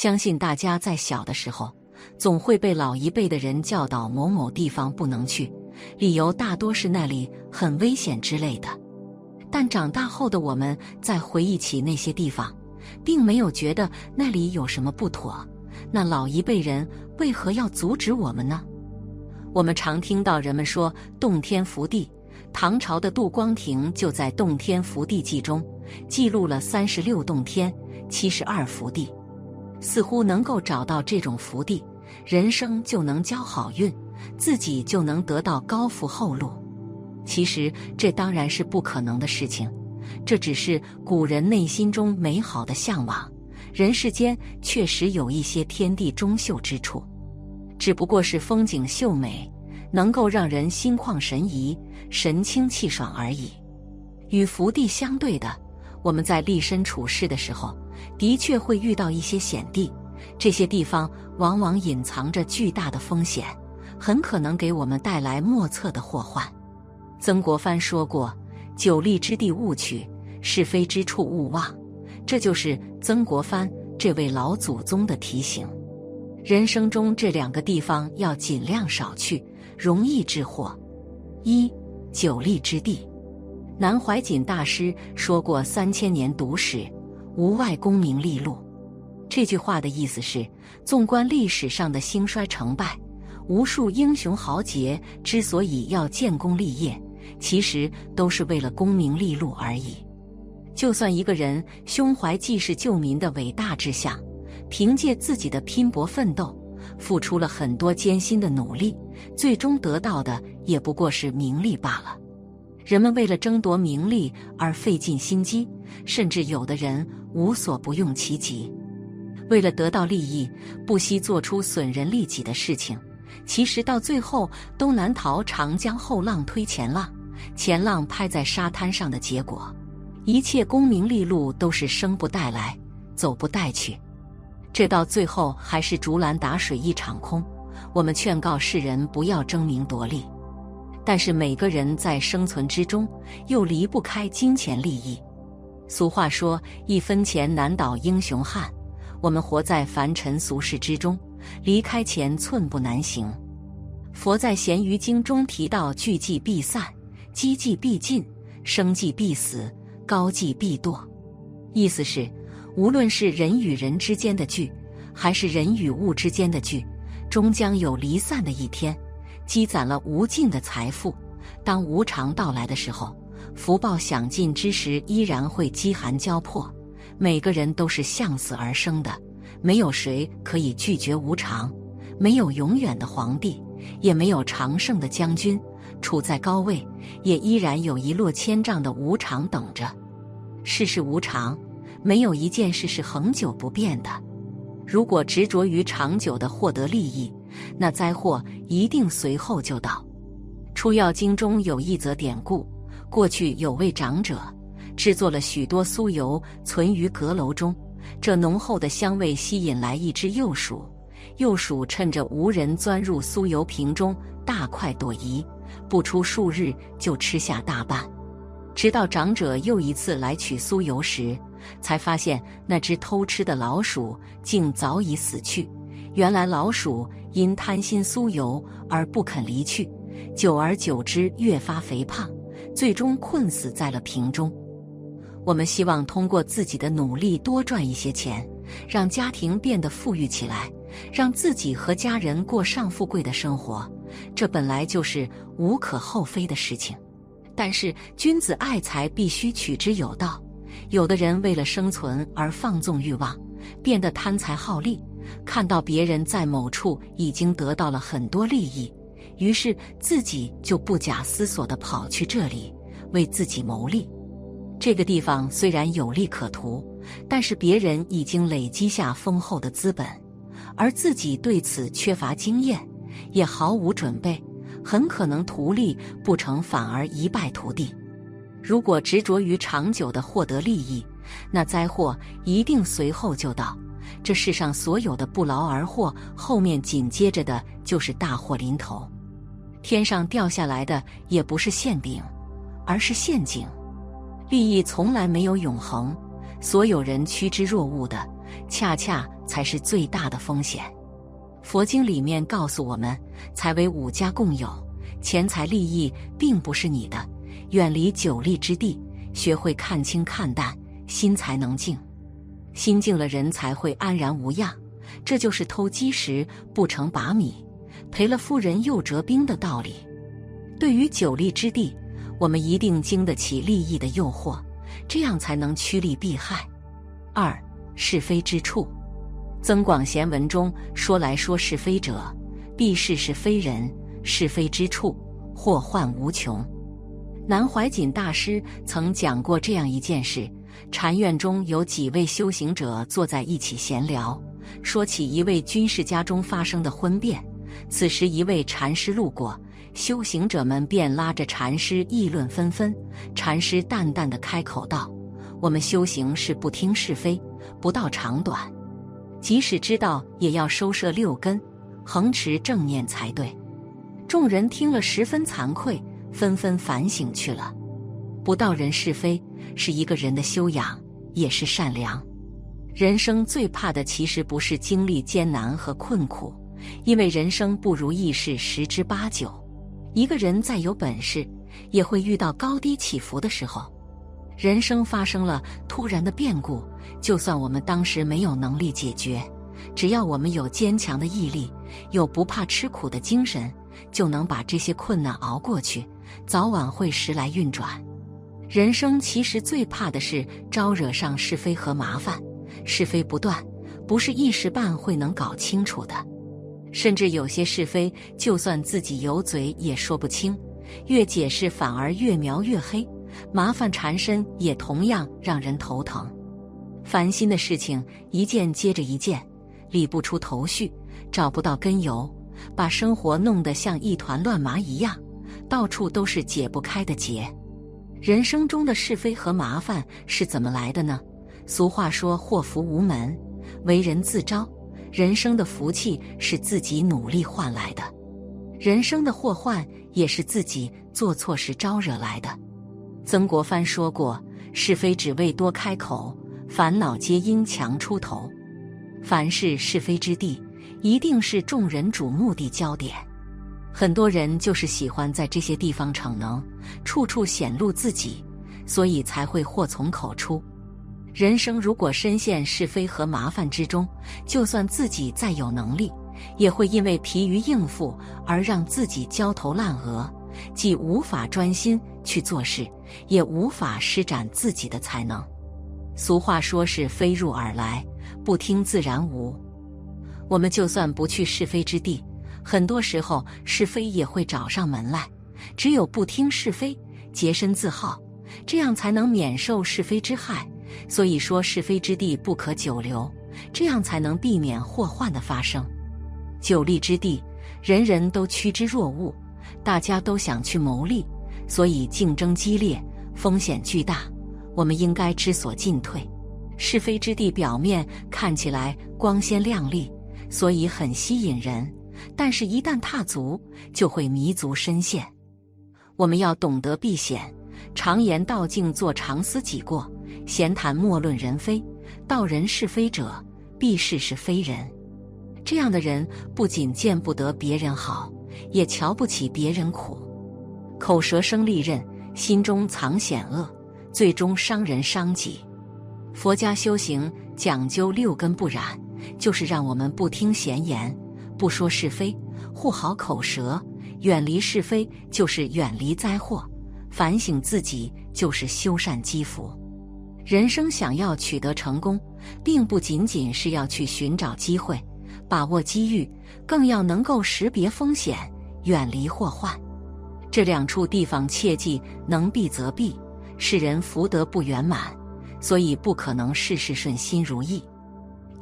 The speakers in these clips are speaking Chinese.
相信大家在小的时候，总会被老一辈的人教导某某地方不能去，理由大多是那里很危险之类的。但长大后的我们再回忆起那些地方，并没有觉得那里有什么不妥。那老一辈人为何要阻止我们呢？我们常听到人们说“洞天福地”，唐朝的杜光庭就在《洞天福地记》中记录了三十六洞天、七十二福地。似乎能够找到这种福地，人生就能交好运，自己就能得到高福厚禄。其实这当然是不可能的事情，这只是古人内心中美好的向往。人世间确实有一些天地中秀之处，只不过是风景秀美，能够让人心旷神怡、神清气爽而已。与福地相对的，我们在立身处世的时候。的确会遇到一些险地，这些地方往往隐藏着巨大的风险，很可能给我们带来莫测的祸患。曾国藩说过：“久立之地勿取，是非之处勿忘。”这就是曾国藩这位老祖宗的提醒。人生中这两个地方要尽量少去，容易致祸。一久立之地，南怀瑾大师说过：“三千年读史。”无外功名利禄，这句话的意思是：纵观历史上的兴衰成败，无数英雄豪杰之所以要建功立业，其实都是为了功名利禄而已。就算一个人胸怀济世救民的伟大志向，凭借自己的拼搏奋斗，付出了很多艰辛的努力，最终得到的也不过是名利罢了。人们为了争夺名利而费尽心机，甚至有的人无所不用其极，为了得到利益，不惜做出损人利己的事情。其实到最后都难逃长江后浪推前浪，前浪拍在沙滩上的结果。一切功名利禄都是生不带来，走不带去，这到最后还是竹篮打水一场空。我们劝告世人不要争名夺利。但是每个人在生存之中，又离不开金钱利益。俗话说：“一分钱难倒英雄汉。”我们活在凡尘俗世之中，离开钱寸步难行。佛在《咸鱼经》中提到：“聚计必散，积计必尽，生计必死，高计必堕。”意思是，无论是人与人之间的聚，还是人与物之间的聚，终将有离散的一天。积攒了无尽的财富，当无常到来的时候，福报享尽之时，依然会饥寒交迫。每个人都是向死而生的，没有谁可以拒绝无常。没有永远的皇帝，也没有长胜的将军。处在高位，也依然有一落千丈的无常等着。世事无常，没有一件事是恒久不变的。如果执着于长久的获得利益，那灾祸一定随后就到。《出药经》中有一则典故：过去有位长者，制作了许多酥油，存于阁楼中。这浓厚的香味吸引来一只幼鼠，幼鼠趁着无人钻入酥油瓶中，大快朵颐，不出数日就吃下大半。直到长者又一次来取酥油时，才发现那只偷吃的老鼠竟早已死去。原来老鼠因贪心酥油而不肯离去，久而久之越发肥胖，最终困死在了瓶中。我们希望通过自己的努力多赚一些钱，让家庭变得富裕起来，让自己和家人过上富贵的生活，这本来就是无可厚非的事情。但是君子爱财，必须取之有道。有的人为了生存而放纵欲望，变得贪财好利。看到别人在某处已经得到了很多利益，于是自己就不假思索地跑去这里为自己谋利。这个地方虽然有利可图，但是别人已经累积下丰厚的资本，而自己对此缺乏经验，也毫无准备，很可能图利不成，反而一败涂地。如果执着于长久的获得利益，那灾祸一定随后就到。这世上所有的不劳而获，后面紧接着的就是大祸临头。天上掉下来的也不是馅饼，而是陷阱。利益从来没有永恒，所有人趋之若鹜的，恰恰才是最大的风险。佛经里面告诉我们，财为五家共有，钱财利益并不是你的。远离久利之地，学会看清看淡，心才能静。心静了，人才会安然无恙。这就是偷鸡时不成把米，赔了夫人又折兵的道理。对于久利之地，我们一定经得起利益的诱惑，这样才能趋利避害。二是非之处，《增广贤文》中说来说是非者，必是是非人。是非之处，祸患无穷。南怀瑾大师曾讲过这样一件事：禅院中有几位修行者坐在一起闲聊。说起一位军事家中发生的婚变，此时一位禅师路过，修行者们便拉着禅师议论纷纷。禅师淡淡的开口道：“我们修行是不听是非，不道长短，即使知道也要收摄六根，恒持正念才对。”众人听了十分惭愧，纷纷反省去了。不道人是非，是一个人的修养，也是善良。人生最怕的其实不是经历艰难和困苦，因为人生不如意事十之八九。一个人再有本事，也会遇到高低起伏的时候。人生发生了突然的变故，就算我们当时没有能力解决，只要我们有坚强的毅力，有不怕吃苦的精神，就能把这些困难熬过去，早晚会时来运转。人生其实最怕的是招惹上是非和麻烦。是非不断，不是一时半会能搞清楚的。甚至有些是非，就算自己有嘴也说不清，越解释反而越描越黑，麻烦缠身也同样让人头疼。烦心的事情一件接着一件，理不出头绪，找不到根由，把生活弄得像一团乱麻一样，到处都是解不开的结。人生中的是非和麻烦是怎么来的呢？俗话说：“祸福无门，为人自招。”人生的福气是自己努力换来的，人生的祸患也是自己做错事招惹来的。曾国藩说过：“是非只为多开口，烦恼皆因强出头。”凡是是非之地，一定是众人瞩目的焦点。很多人就是喜欢在这些地方逞能，处处显露自己，所以才会祸从口出。人生如果深陷是非和麻烦之中，就算自己再有能力，也会因为疲于应付而让自己焦头烂额，既无法专心去做事，也无法施展自己的才能。俗话说是非入耳来，不听自然无。我们就算不去是非之地，很多时候是非也会找上门来。只有不听是非，洁身自好，这样才能免受是非之害。所以说是非之地不可久留，这样才能避免祸患的发生。久利之地，人人都趋之若鹜，大家都想去谋利，所以竞争激烈，风险巨大。我们应该知所进退。是非之地表面看起来光鲜亮丽，所以很吸引人，但是一旦踏足，就会迷足深陷。我们要懂得避险。常言道：“静坐常思己过。”闲谈莫论人非，道人是非者，必是是非人。这样的人不仅见不得别人好，也瞧不起别人苦。口舌生利刃，心中藏险恶，最终伤人伤己。佛家修行讲究六根不染，就是让我们不听闲言，不说是非，护好口舌，远离是非，就是远离灾祸；反省自己，就是修善积福。人生想要取得成功，并不仅仅是要去寻找机会、把握机遇，更要能够识别风险、远离祸患。这两处地方切记能避则避。世人福德不圆满，所以不可能事事顺心如意。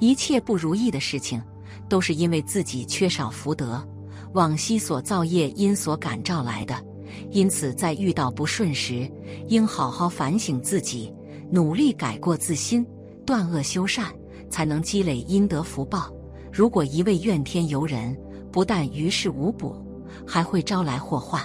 一切不如意的事情，都是因为自己缺少福德，往昔所造业因所感召来的。因此，在遇到不顺时，应好好反省自己。努力改过自新，断恶修善，才能积累阴德福报。如果一味怨天尤人，不但于事无补，还会招来祸患。